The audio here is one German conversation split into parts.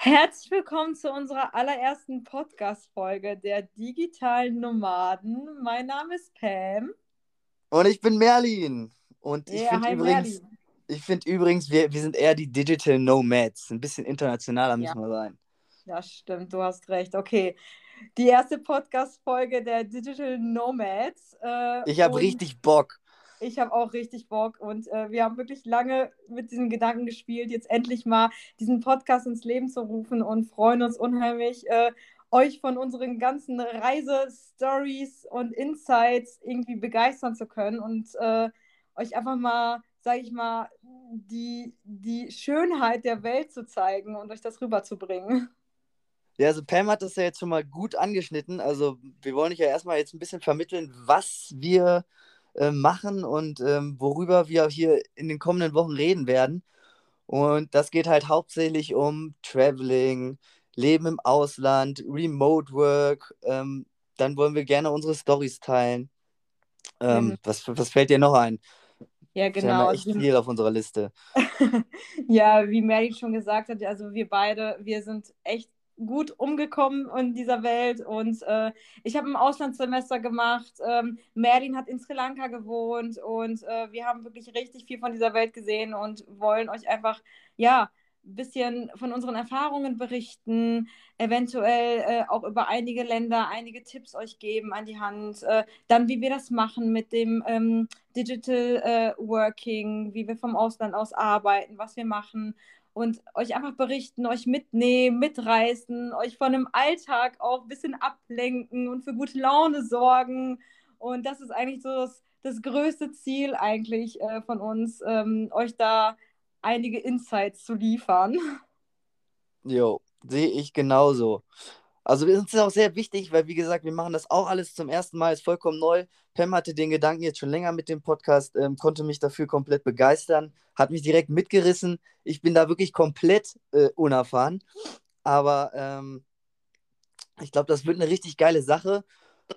Herzlich willkommen zu unserer allerersten Podcast-Folge der digitalen Nomaden. Mein Name ist Pam. Und ich bin Merlin. Und ich Ja, finde übrigens, Merlin. ich finde übrigens, wir, wir sind eher die Digital Nomads. Ein bisschen internationaler Ja. müssen wir sein. Ja, stimmt, du hast recht. Okay. Die erste Podcast-Folge der Digital Nomads. Äh, Ich habe richtig Bock. Ich habe auch richtig Bock und äh, wir haben wirklich lange mit diesem Gedanken gespielt, jetzt endlich mal diesen Podcast ins Leben zu rufen und freuen uns unheimlich, äh, euch von unseren ganzen Reisestories und Insights irgendwie begeistern zu können und äh, euch einfach mal, sage ich mal, die, die Schönheit der Welt zu zeigen und euch das rüberzubringen. Ja, also Pam hat das ja jetzt schon mal gut angeschnitten. Also wir wollen euch ja erstmal jetzt ein bisschen vermitteln, was wir äh, machen und ähm, worüber wir hier in den kommenden Wochen reden werden. Und das geht halt hauptsächlich um Traveling, Leben im Ausland, Remote Work. Ähm, dann wollen wir gerne unsere Stories teilen. Ähm, Gen- was, was fällt dir noch ein? Ja, Wir haben genau. ja Also echt viel auf unserer Liste. Ja, wie Mary schon gesagt hat, also wir beide, wir sind echt gut umgekommen in dieser Welt. Und äh, ich habe ein Auslandssemester gemacht. Ähm, Merlin hat in Sri Lanka gewohnt. Und äh, wir haben wirklich richtig viel von dieser Welt gesehen und wollen euch einfach, ja, ein bisschen von unseren Erfahrungen berichten, eventuell äh, auch über einige Länder einige Tipps euch geben an die Hand, äh, dann wie wir das machen mit dem ähm, Digital äh, Working, wie wir vom Ausland aus arbeiten, was wir machen und euch einfach berichten, euch mitnehmen, mitreißen, euch von dem Alltag auch ein bisschen ablenken und für gute Laune sorgen. Und das ist eigentlich so das, das größte Ziel eigentlich äh, von uns, ähm, euch da einige Insights zu liefern. Jo, sehe ich genauso. Also uns ist auch sehr wichtig, weil wie gesagt, wir machen das auch alles zum ersten Mal, ist vollkommen neu. Pam hatte den Gedanken jetzt schon länger mit dem Podcast, ähm, konnte mich dafür komplett begeistern, hat mich direkt mitgerissen. Ich bin da wirklich komplett äh, unerfahren, aber ähm, ich glaube, das wird eine richtig geile Sache.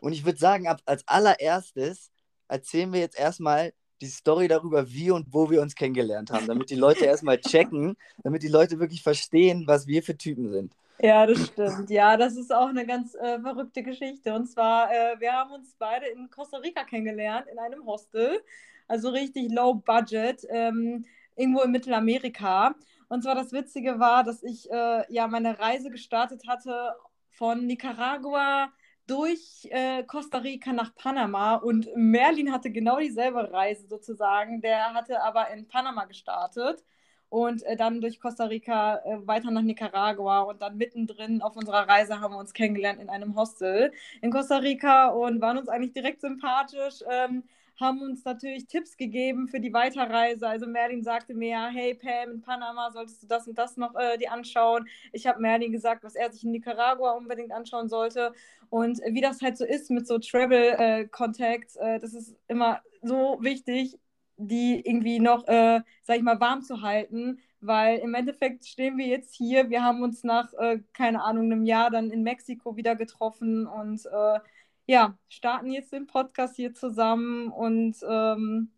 Und ich würde sagen, ab, als allererstes erzählen wir jetzt erstmal die Story darüber, wie und wo wir uns kennengelernt haben, damit die Leute erstmal checken, damit die Leute wirklich verstehen, was wir für Typen sind. Ja, das stimmt. Ja, das ist auch eine ganz äh, verrückte Geschichte. Und zwar, äh, wir haben uns beide in Costa Rica kennengelernt, in einem Hostel. Also richtig low budget, ähm, irgendwo in Mittelamerika. Und zwar das Witzige war, dass ich äh, ja meine Reise gestartet hatte von Nicaragua durch äh, Costa Rica nach Panama. Und Merlin hatte genau dieselbe Reise sozusagen. Der hatte aber in Panama gestartet und äh, dann durch Costa Rica äh, weiter nach Nicaragua und dann mittendrin auf unserer Reise haben wir uns kennengelernt in einem Hostel in Costa Rica und waren uns eigentlich direkt sympathisch, ähm, haben uns natürlich Tipps gegeben für die Weiterreise. Also Merlin sagte mir, hey Pam, in Panama solltest du das und das noch äh, dir anschauen. Ich habe Merlin gesagt, was er sich in Nicaragua unbedingt anschauen sollte. Und äh, wie das halt so ist mit so Travel-Contacts, äh, das ist immer so wichtig, die irgendwie noch, äh, sag ich mal, warm zu halten, weil im Endeffekt stehen wir jetzt hier. Wir haben uns nach, äh, keine Ahnung, einem Jahr dann in Mexiko wieder getroffen und äh, ja, starten jetzt den Podcast hier zusammen und ähm,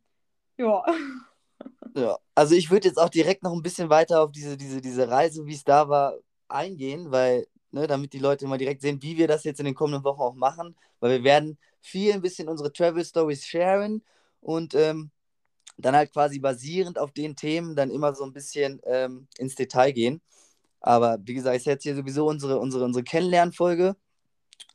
ja. Ja, also ich würde jetzt auch direkt noch ein bisschen weiter auf diese, diese, diese Reise, wie es da war, eingehen, weil, ne, damit die Leute mal direkt sehen, wie wir das jetzt in den kommenden Wochen auch machen, weil wir werden viel ein bisschen unsere Travel Stories sharen und ähm, dann halt quasi basierend auf den Themen dann immer so ein bisschen ähm, ins Detail gehen. Aber wie gesagt, ist jetzt hier sowieso unsere, unsere, unsere Kennenlernfolge.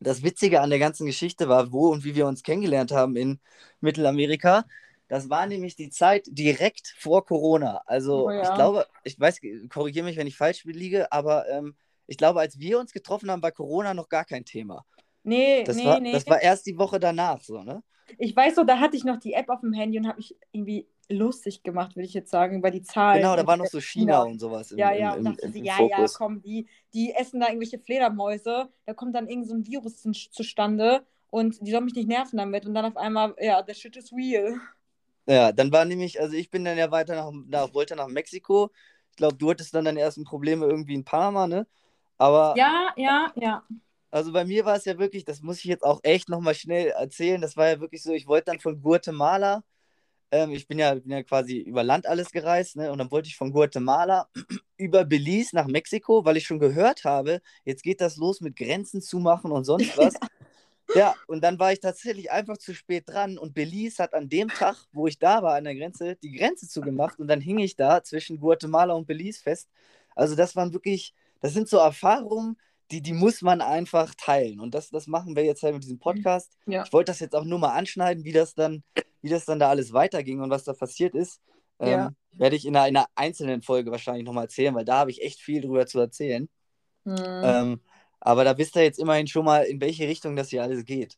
Das Witzige an der ganzen Geschichte war, wo und wie wir uns kennengelernt haben in Mittelamerika. Das war nämlich die Zeit direkt vor Corona. Also Oh ja. ich glaube, ich weiß, korrigiere mich, wenn ich falsch liege, aber ähm, ich glaube, als wir uns getroffen haben, war Corona noch gar kein Thema. Nee, Das, nee, war, nee. das war erst die Woche danach so, ne? Ich weiß so, da hatte ich noch die App auf dem Handy und habe mich irgendwie lustig gemacht, würde ich jetzt sagen, über die Zahlen. Genau, da war noch so China und sowas im, Ja, im, ja, im, und dachte im, sie, im ja, ja, Fokus. komm, die, die essen da irgendwelche Fledermäuse, da kommt dann irgend so ein Virus zu- zustande und die sollen mich nicht nerven damit und dann auf einmal, ja, the shit is real. Ja, dann war nämlich, also ich bin dann ja weiter nach, nach wollte nach Mexiko. Ich glaube, du hattest dann deine ersten Probleme irgendwie in Panama, ne? Aber Ja, ja, ja. Also bei mir war es ja wirklich, das muss ich jetzt auch echt nochmal schnell erzählen, das war ja wirklich so, ich wollte dann von Guatemala ähm, ich bin ja, bin ja quasi über Land alles gereist, ne? Und dann wollte ich von Guatemala über Belize nach Mexiko, weil ich schon gehört habe, jetzt geht das los mit Grenzen zumachen und sonst was. Ja, und dann war ich tatsächlich einfach zu spät dran und Belize hat an dem Tag, wo ich da war an der Grenze, die Grenze zugemacht und dann hing ich da zwischen Guatemala und Belize fest. Also das waren wirklich, das sind so Erfahrungen, die, die muss man einfach teilen und das, das machen wir jetzt halt mit diesem Podcast. Ja. Ich wollte das jetzt auch nur mal anschneiden, wie das dann, wie das dann da alles weiterging und was da passiert ist. Ähm, Ja. Werde ich in einer, in einer einzelnen Folge wahrscheinlich nochmal erzählen, weil da habe ich echt viel drüber zu erzählen. Mhm. Ähm, aber da wisst ihr jetzt immerhin schon mal, in welche Richtung das hier alles geht.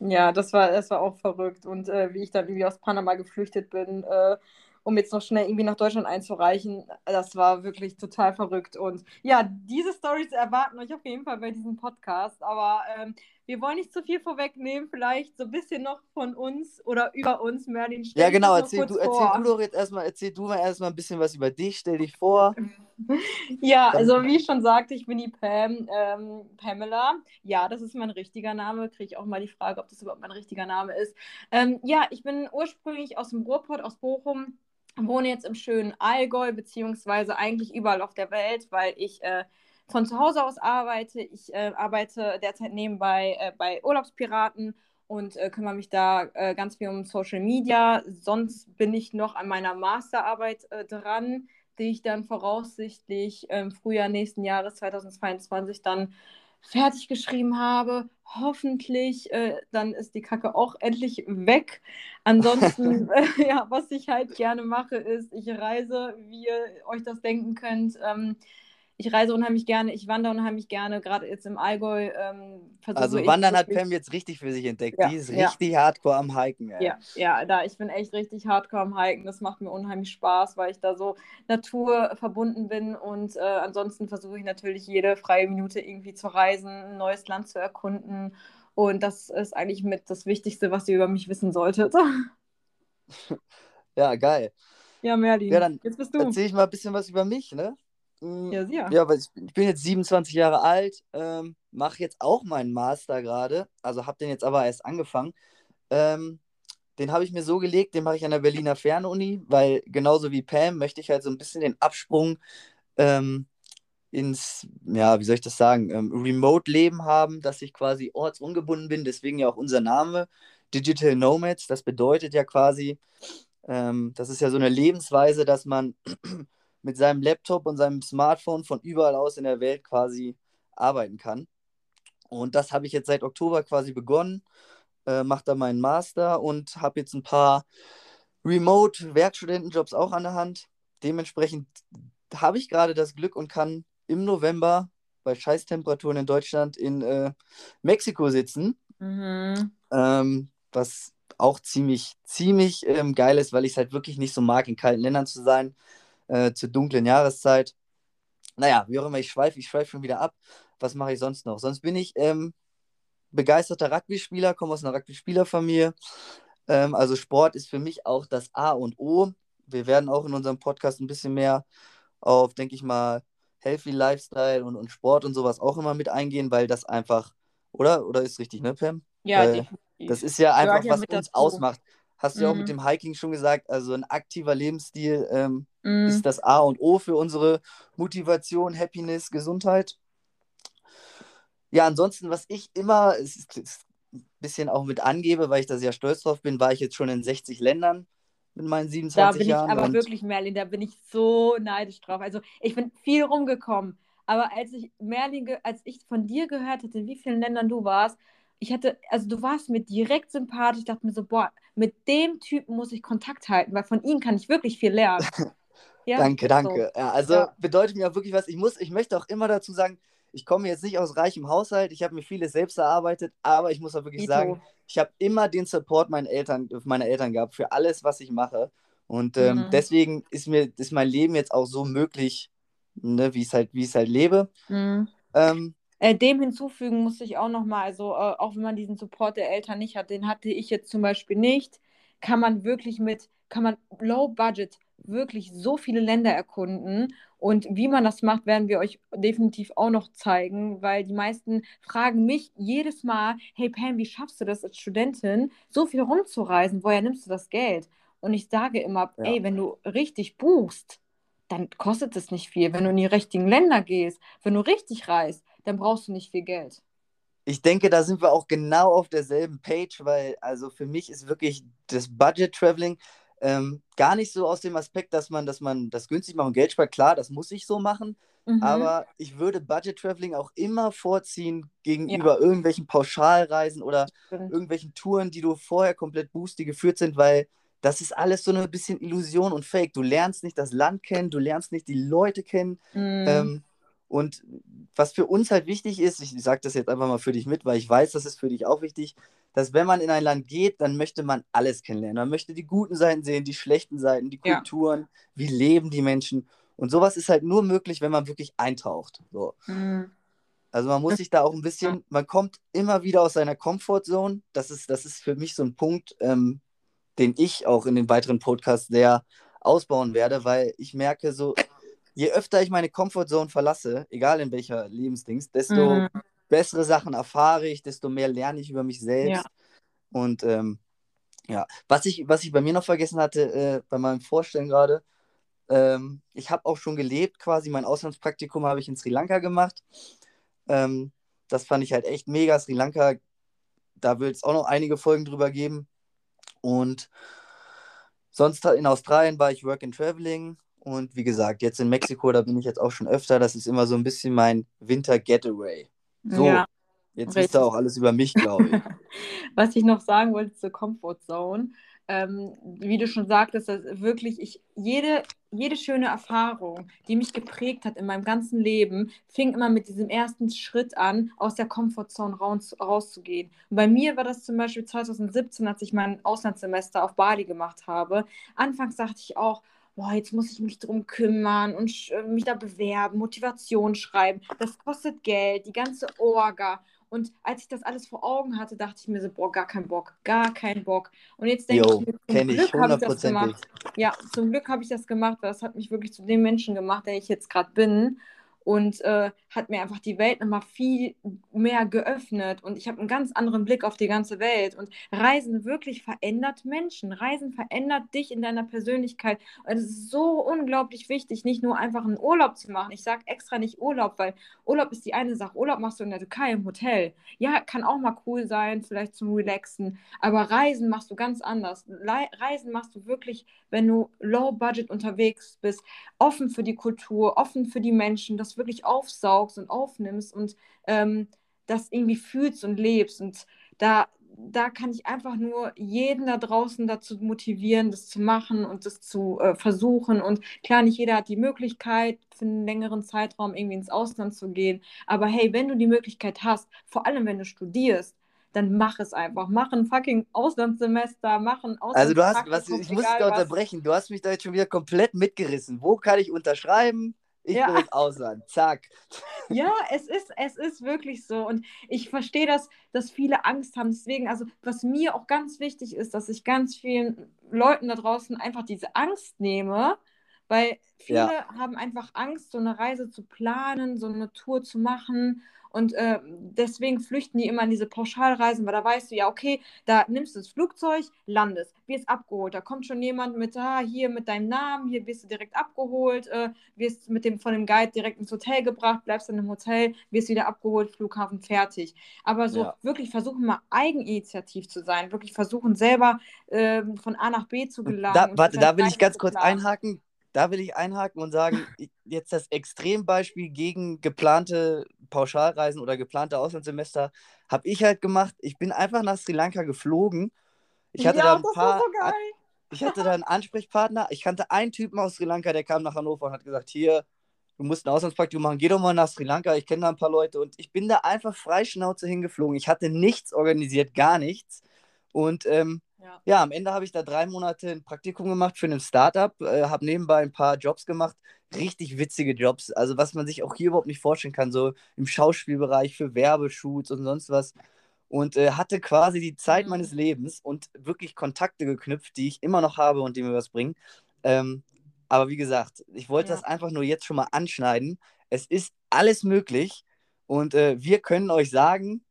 Ja, das war, das war auch verrückt. Und äh, wie ich dann irgendwie aus Panama geflüchtet bin, äh, um jetzt noch schnell irgendwie nach Deutschland einzureichen, das war wirklich total verrückt. Und ja, diese Stories erwarten euch auf jeden Fall bei diesem Podcast. Aber ähm, wir wollen nicht zu viel vorwegnehmen. Vielleicht so ein bisschen noch von uns oder über uns, Merlin. Ja, genau, erzähl du, erzähl du doch jetzt erstmal, erzähl du mal erstmal ein bisschen was über dich, stell dich vor. Ja, also wie ich schon sagte, ich bin die Pam, ähm, Pamela. Ja, das ist mein richtiger Name. Kriege ich auch mal die Frage, ob das überhaupt mein richtiger Name ist. Ähm, ja, ich bin ursprünglich aus dem Ruhrpott, aus Bochum, wohne jetzt im schönen Allgäu, beziehungsweise eigentlich überall auf der Welt, weil ich äh, von zu Hause aus arbeite. Ich äh, arbeite derzeit nebenbei äh, bei Urlaubspiraten und äh, kümmere mich da äh, ganz viel um Social Media. Sonst bin ich noch an meiner Masterarbeit äh, dran die ich dann voraussichtlich im Frühjahr nächsten Jahres 2022 dann fertig geschrieben habe. Hoffentlich, äh, dann ist die Kacke auch endlich weg. Ansonsten, äh, ja, was ich halt gerne mache, ist, ich reise, wie ihr euch das denken könnt. Ähm, ich reise unheimlich gerne, ich wandere unheimlich gerne, gerade jetzt im Allgäu. Ähm, Also ich Wandern hat Pam jetzt richtig für sich entdeckt. Ja, Die ist ja. richtig hardcore am Hiken. Ey. Ja, ja, da ich bin echt richtig hardcore am Hiken. Das macht mir unheimlich Spaß, weil ich da so Natur verbunden bin und äh, ansonsten versuche ich natürlich jede freie Minute irgendwie zu reisen, ein neues Land zu erkunden und das ist eigentlich mit das Wichtigste, was ihr über mich wissen solltet. ja, geil. Ja, Merlin, Ja, dann jetzt bist du. Erzähl ich mal ein bisschen was über mich, ne? Mm, Ja, sicher. Ja, weil ich, ich bin jetzt 27 Jahre alt, ähm, mache jetzt auch meinen Master gerade, also habe den jetzt aber erst angefangen. Ähm, den habe ich mir so gelegt, den mache ich an der Berliner Fernuni, weil genauso wie Pam möchte ich halt so ein bisschen den Absprung ähm, ins, ja, wie soll ich das sagen, ähm, Remote-Leben haben, dass ich quasi ortsungebunden bin, deswegen ja auch unser Name, Digital Nomads, das bedeutet ja quasi, ähm, das ist ja so eine Lebensweise, dass man mit seinem Laptop und seinem Smartphone von überall aus in der Welt quasi arbeiten kann. Und das habe ich jetzt seit Oktober quasi begonnen, äh, mache da meinen Master und habe jetzt ein paar Remote-Werkstudentenjobs auch an der Hand. Dementsprechend habe ich gerade das Glück und kann im November bei Scheißtemperaturen in Deutschland in äh, Mexiko sitzen, Mhm. ähm, was auch ziemlich, ziemlich ähm, geil ist, weil ich es halt wirklich nicht so mag, in kalten Ländern zu sein, äh, zur dunklen Jahreszeit. Naja, wie auch immer, ich schweife, ich schweife schon wieder ab. Was mache ich sonst noch? Sonst bin ich ähm, begeisterter Rugby-Spieler, komme aus einer Rugby-Spielerfamilie. Ähm, also Sport ist für mich auch das A und O. Wir werden auch in unserem Podcast ein bisschen mehr auf, denke ich mal, Healthy Lifestyle und, und Sport und sowas auch immer mit eingehen, weil das einfach, oder? Oder ist richtig, ne, Pam? Ja, Äh, definitiv. Das ist ja einfach, was uns ausmacht. Hast du ja auch Mhm. mit dem Hiking schon gesagt, also ein aktiver Lebensstil ähm, Mhm. ist das A und O für unsere Motivation, Happiness, Gesundheit. Ja, ansonsten, was ich immer, es ist, ist ein bisschen auch mit angebe, weil ich da sehr stolz drauf bin, war ich jetzt schon in 60 Ländern mit meinen Da 27 bin ich Jahren. aber und wirklich, Merlin, da bin ich so neidisch drauf. Also ich bin viel rumgekommen, aber als ich Merlin, als ich von dir gehört hatte, in wie vielen Ländern du warst, ich hatte, also du warst mir direkt sympathisch. Ich dachte mir so, boah, mit dem Typen muss ich Kontakt halten, weil von ihm kann ich wirklich viel lernen. Ja, danke, ist so. danke. Ja, also Ja. bedeutet mir auch wirklich was. Ich muss, ich möchte auch immer dazu sagen, ich komme jetzt nicht aus reichem Haushalt, ich habe mir vieles selbst erarbeitet, aber ich muss auch wirklich Dito. sagen, ich habe immer den Support meiner Eltern, meiner Eltern gehabt für alles, was ich mache. Und ähm, Mhm. deswegen ist mir ist mein Leben jetzt auch so möglich, ne, wie ich es halt, wie ich es halt lebe. Mhm. Ähm, Äh, dem hinzufügen musste ich auch nochmal, also äh, auch wenn man diesen Support der Eltern nicht hat, den hatte ich jetzt zum Beispiel nicht, kann man wirklich mit, kann man low budget wirklich so viele Länder erkunden. Und wie man das macht, werden wir euch definitiv auch noch zeigen, weil die meisten fragen mich jedes Mal, hey Pam, wie schaffst du das als Studentin, so viel rumzureisen? Woher nimmst du das Geld? Und ich sage immer, Ja. ey, wenn du richtig buchst, dann kostet es nicht viel. Wenn du in die richtigen Länder gehst, wenn du richtig reist, dann brauchst du nicht viel Geld. Ich denke, da sind wir auch genau auf derselben Page, weil also für mich ist wirklich das Budget Traveling ähm, gar nicht so aus dem Aspekt, dass man, dass man das günstig macht und Geld spart. Klar, das muss ich so machen, Mhm. aber ich würde Budget Traveling auch immer vorziehen gegenüber irgendwelchen Pauschalreisen oder irgendwelchen Touren, die du vorher komplett buchst, die geführt sind, weil das ist alles so eine bisschen Illusion und Fake. Du lernst nicht das Land kennen, du lernst nicht die Leute kennen. Mhm. Ähm, und was für uns halt wichtig ist, ich sage das jetzt einfach mal für dich mit, weil ich weiß, das ist für dich auch wichtig, dass wenn man in ein Land geht, dann möchte man alles kennenlernen. Man möchte die guten Seiten sehen, die schlechten Seiten, die Ja. Kulturen, wie leben die Menschen. Und sowas ist halt nur möglich, wenn man wirklich eintaucht. So. Mhm. Also man muss sich da auch ein bisschen, man kommt immer wieder aus seiner Comfortzone. Das ist, das ist für mich so ein Punkt, ähm, den ich auch in den weiteren Podcasts sehr ausbauen werde, weil ich merke so, je öfter ich meine Comfortzone verlasse, egal in welcher Lebensdings, desto Mhm. bessere Sachen erfahre ich, desto mehr lerne ich über mich selbst. Ja. Und ähm, ja, was ich, was ich bei mir noch vergessen hatte, äh, bei meinem Vorstellen gerade, ähm, ich habe auch schon gelebt, quasi mein Auslandspraktikum habe ich in Sri Lanka gemacht. Ähm, das fand ich halt echt mega. Sri Lanka, da wird es auch noch einige Folgen drüber geben. Und sonst in Australien war ich Work and Traveling. Und wie gesagt, jetzt in Mexiko, da bin ich jetzt auch schon öfter. Das ist immer so ein bisschen mein Winter-Getaway. So, Ja. jetzt richtig. wisst ihr auch alles über mich, glaube ich. Was ich noch sagen wollte zur Comfort Zone, ähm, wie du schon sagtest, dass wirklich ich jede, jede schöne Erfahrung, die mich geprägt hat in meinem ganzen Leben, fing immer mit diesem ersten Schritt an, aus der Comfort Zone raus, rauszugehen. Und bei mir war das zum Beispiel 2017, als ich mein Auslandssemester auf Bali gemacht habe. Anfangs dachte ich auch, boah, jetzt muss ich mich drum kümmern und sch- mich da bewerben, Motivation schreiben. Das kostet Geld, die ganze Orga. Und als ich das alles vor Augen hatte, dachte ich mir so, boah, gar keinen Bock, gar keinen Bock. Und jetzt denke Jo, ich mir, zum Glück habe ich das gemacht. Ja, zum Glück habe ich das gemacht, weil das hat mich wirklich zu dem Menschen gemacht, der ich jetzt gerade bin. Und äh, hat mir einfach die Welt nochmal viel mehr geöffnet. Und ich habe einen ganz anderen Blick auf die ganze Welt. Und Reisen wirklich verändert Menschen. Reisen verändert dich in deiner Persönlichkeit. Und es ist so unglaublich wichtig, nicht nur einfach einen Urlaub zu machen. Ich sage extra nicht Urlaub, weil Urlaub ist die eine Sache. Urlaub machst du in der Türkei im Hotel. Ja, kann auch mal cool sein, vielleicht zum Relaxen. Aber Reisen machst du ganz anders. Le Reisen machst du wirklich, wenn du low budget unterwegs bist, offen für die Kultur, offen für die Menschen, das wirklich aufsaugst und aufnimmst und ähm, das irgendwie fühlst und lebst. Und da, da kann ich einfach nur jeden da draußen dazu motivieren, das zu machen und das zu äh, versuchen. Und klar, nicht jeder hat die Möglichkeit, für einen längeren Zeitraum irgendwie ins Ausland zu gehen. Aber hey, wenn du die Möglichkeit hast, vor allem wenn du studierst, dann mach es einfach. Mach ein fucking Auslandssemester, mach ein Also du hast, was, ich muss dich da unterbrechen, du hast mich da jetzt schon wieder komplett mitgerissen. Wo kann ich unterschreiben? Ich Ja. will ins Ausland. Zack. Ja, es ist, es ist wirklich so. Und ich verstehe das, dass viele Angst haben. Deswegen, also was mir auch ganz wichtig ist, dass ich ganz vielen Leuten da draußen einfach diese Angst nehme, weil viele Ja. haben einfach Angst, so eine Reise zu planen, so eine Tour zu machen. Und äh, deswegen flüchten die immer in diese Pauschalreisen, weil da weißt du ja, okay, da nimmst du das Flugzeug, landest, wirst abgeholt. Da kommt schon jemand mit, ah, hier mit deinem Namen, hier wirst du direkt abgeholt, äh, wirst mit dem, von dem Guide direkt ins Hotel gebracht, bleibst dann im Hotel, wirst wieder abgeholt, Flughafen fertig. Aber so Ja. wirklich versuchen mal eigeninitiativ zu sein, wirklich versuchen selber ähm, von A nach B zu gelangen. Da, warte, da will ich ganz kurz einhaken. Da will ich einhaken und sagen, jetzt das Extrembeispiel gegen geplante Pauschalreisen oder geplante Auslandssemester habe ich halt gemacht. Ich bin einfach nach Sri Lanka geflogen. Ich hatte ja, da ein paar, so ich hatte da einen Ansprechpartner. Ich kannte einen Typen aus Sri Lanka, der kam nach Hannover und hat gesagt, hier, du musst ein Auslandspraktikum machen, geh doch mal nach Sri Lanka, ich kenne da ein paar Leute. Und ich bin da einfach freischnauze hingeflogen. Ich hatte nichts organisiert, gar nichts. Und ähm, Ja. ja, am Ende habe ich da drei Monate ein Praktikum gemacht für ein Startup, äh, habe nebenbei ein paar Jobs gemacht, richtig witzige Jobs, also was man sich auch hier überhaupt nicht vorstellen kann, so im Schauspielbereich für Werbeshoots und sonst was. Und äh, hatte quasi die Zeit Mhm. meines Lebens und wirklich Kontakte geknüpft, die ich immer noch habe und die mir was bringen. Ähm, aber wie gesagt, ich wollte Ja. das einfach nur jetzt schon mal anschneiden. Es ist alles möglich und äh, wir können euch sagen,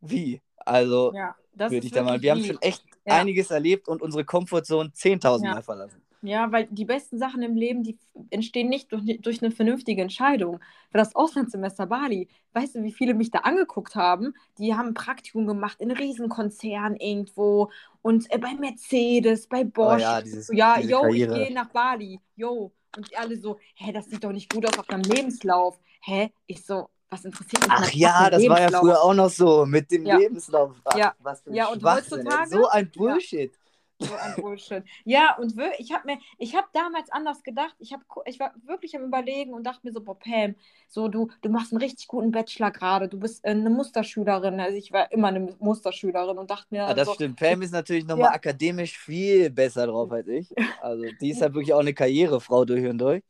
wie. Also Ja, würde ich da mal. Wir haben schon echt Ja. einiges erlebt und unsere Comfortzone 10.000 Ja. Mal verlassen. Ja, weil die besten Sachen im Leben, die entstehen nicht durch, durch eine vernünftige Entscheidung. Für das Auslandssemester Bali, weißt du, wie viele mich da angeguckt haben? Die haben Praktikum gemacht in Riesenkonzernen irgendwo und äh, bei Mercedes, bei Bosch. Oh ja, dieses- ja, diese yo, Karriere. ich gehe nach Bali, yo. Und alle so, hä, das sieht doch nicht gut aus auf deinem Lebenslauf. Hä? Ich so, was interessiert mich Ach ja, das war ja Lebenslauf? früher auch noch so mit dem Ja. Lebenslauf. Ach, Ja. Was für ein Ja, und heutzutage- So ein Bullshit. So ein Bullshit. Ja, und ich habe mir, ich habe damals anders gedacht. Ich, hab, ich war wirklich am Überlegen und dachte mir so, boah, Pam, so du, du machst einen richtig guten Bachelor gerade. Du bist äh, eine Musterschülerin. Also ich war immer eine Musterschülerin und dachte mir, Ja, Ah, das so, stimmt. Pam ist natürlich nochmal Ja. akademisch viel besser drauf als ich. Also die ist halt wirklich auch eine Karrierefrau durch und durch.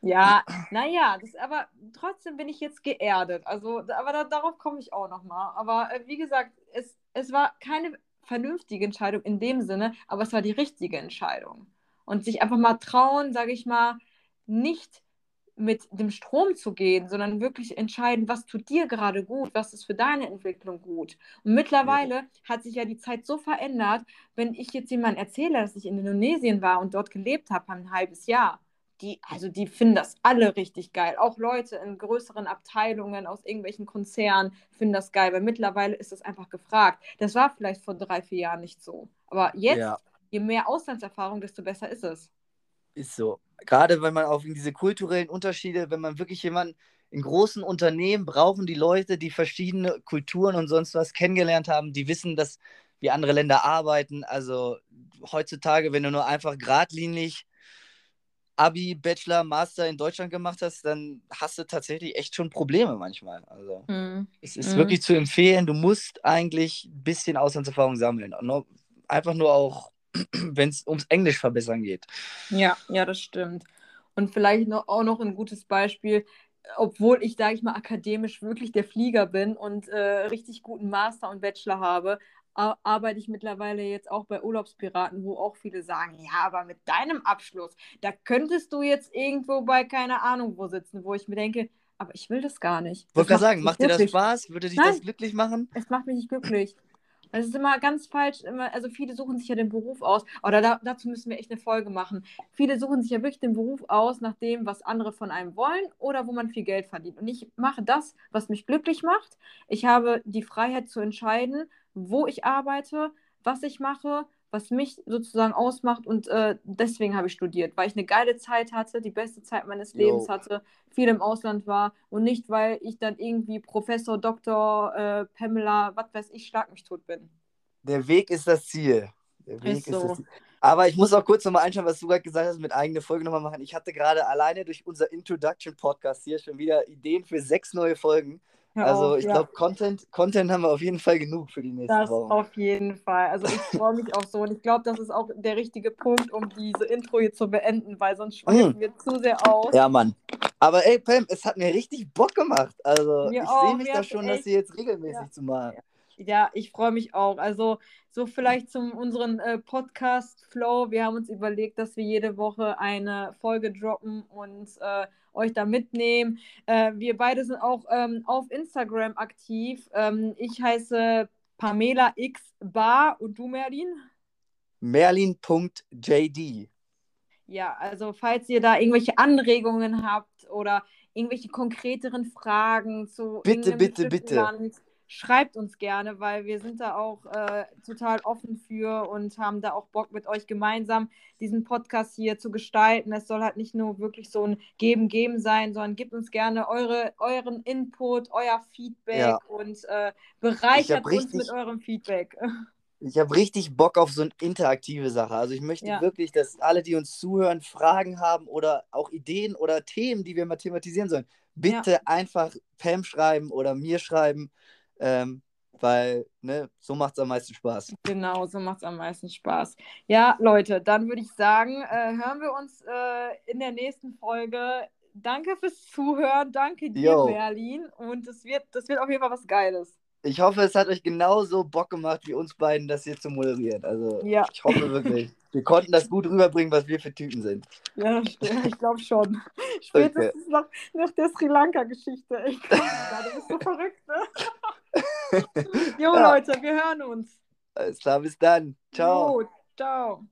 Ja, naja, das, aber trotzdem bin ich jetzt geerdet. Also, aber da, darauf komme ich auch nochmal. Aber äh, wie gesagt, es, es war keine vernünftige Entscheidung in dem Sinne, aber es war die richtige Entscheidung. Und sich einfach mal trauen, sage ich mal, nicht mit dem Strom zu gehen, sondern wirklich entscheiden, was tut dir gerade gut, was ist für deine Entwicklung gut. Und mittlerweile hat sich ja die Zeit so verändert, wenn ich jetzt jemandem erzähle, dass ich in Indonesien war und dort gelebt habe, ein halbes Jahr, die, also die finden das alle richtig geil. Auch Leute in größeren Abteilungen aus irgendwelchen Konzernen finden das geil, weil mittlerweile ist das einfach gefragt. Das war vielleicht vor drei, vier Jahren nicht so. Aber jetzt, Ja. je mehr Auslandserfahrung, desto besser ist es. Ist so. Gerade wenn man auf diese kulturellen Unterschiede, wenn man wirklich jemanden in großen Unternehmen brauchen die Leute, die verschiedene Kulturen und sonst was kennengelernt haben, die wissen, dass wie andere Länder arbeiten. Also heutzutage, wenn du nur einfach geradlinig Abi, Bachelor, Master in Deutschland gemacht hast, dann hast du tatsächlich echt schon Probleme manchmal. Also es ist Mhm. wirklich zu empfehlen, du musst eigentlich ein bisschen Auslandserfahrung sammeln. Einfach nur auch, wenn es ums Englisch verbessern geht. Ja, ja, das stimmt. Und vielleicht noch, auch noch ein gutes Beispiel, obwohl ich, sage ich mal, akademisch wirklich der Flieger bin und äh, richtig guten Master und Bachelor habe, arbeite ich mittlerweile jetzt auch bei Urlaubspiraten, wo auch viele sagen, ja, aber mit deinem Abschluss, da könntest du jetzt irgendwo bei keine Ahnung wo sitzen, wo ich mir denke, aber ich will das gar nicht. Ich wollte gerade sagen, macht dir das. Spaß? Würde dich Nein. das glücklich machen? Es macht mich nicht glücklich. Es ist immer ganz falsch, immer, also viele suchen sich ja den Beruf aus, oder da, dazu müssen wir echt eine Folge machen. Viele suchen sich ja wirklich den Beruf aus, nach dem, was andere von einem wollen oder wo man viel Geld verdient. Und ich mache das, was mich glücklich macht. Ich habe die Freiheit zu entscheiden, wo ich arbeite, was ich mache, was mich sozusagen ausmacht. Und äh, deswegen habe ich studiert, weil ich eine geile Zeit hatte, die beste Zeit meines Jo. Lebens hatte, viel im Ausland war und nicht, weil ich dann irgendwie Professor, Doktor, äh, Pamela, was weiß ich, schlag mich tot bin. Der Weg ist das Ziel. Der Weg Ist ist, so. das Ziel. Aber ich muss auch kurz nochmal einschauen, was du gerade gesagt hast, mit eigene Folge nochmal machen. Ich hatte gerade alleine durch unser Introduction-Podcast hier schon wieder Ideen für sechs neue Folgen. Also auf, ich ja. glaube, Content, Content haben wir auf jeden Fall genug für die nächsten Das Wochen. auf jeden Fall. Also ich freue mich auch so und ich glaube, das ist auch der richtige Punkt, um diese Intro hier zu beenden, weil sonst schweifen wir zu sehr aus. Mhm. Ja, Mann. Aber ey, Pam, es hat mir richtig Bock gemacht. Also Mir ich sehe mich da schon, das echt- hier jetzt regelmäßig Ja. zu machen. Ja, ich freue mich auch. Also so vielleicht zum unseren äh, Podcast-Flow. Wir haben uns überlegt, dass wir jede Woche eine Folge droppen und äh, euch da mitnehmen. Äh, wir beide sind auch ähm, auf Instagram aktiv. Ähm, ich heiße Pamela X Bar und du, Merlin? Merlin.jd. Ja, also falls ihr da irgendwelche Anregungen habt oder irgendwelche konkreteren Fragen zu Bitte, bitte, bitte. Land, schreibt uns gerne, weil wir sind da auch äh, total offen für und haben da auch Bock mit euch gemeinsam diesen Podcast hier zu gestalten. Es soll halt nicht nur wirklich so ein Geben-Geben sein, sondern gebt uns gerne eure, euren Input, euer Feedback Ja. und äh, bereichert uns richtig- mit eurem Feedback. Ich habe richtig Bock auf so eine interaktive Sache. Also ich möchte Ja. wirklich, dass alle, die uns zuhören, Fragen haben oder auch Ideen oder Themen, die wir mal thematisieren sollen, bitte einfach Pam schreiben oder mir schreiben, ähm, weil ne, so macht es am meisten Spaß. Genau, so macht es am meisten Spaß. Ja, Leute, dann würde ich sagen, äh, hören wir uns äh, in der nächsten Folge. Danke fürs Zuhören, danke dir, Jo. Merlin. Und es wird, das wird auf jeden Fall was Geiles. Ich hoffe, es hat euch genauso Bock gemacht, wie uns beiden das hier zu moderieren. Also Ja. ich hoffe wirklich. Wir konnten das gut rüberbringen, was wir für Typen sind. Ja, ich glaube schon. Spätestens nach, nach der Sri Lanka-Geschichte. Ich glaub, du bist so verrückt, ne? Jo, Ja. Leute, wir hören uns. Alles klar, bis dann. Ciao. Jo, ciao.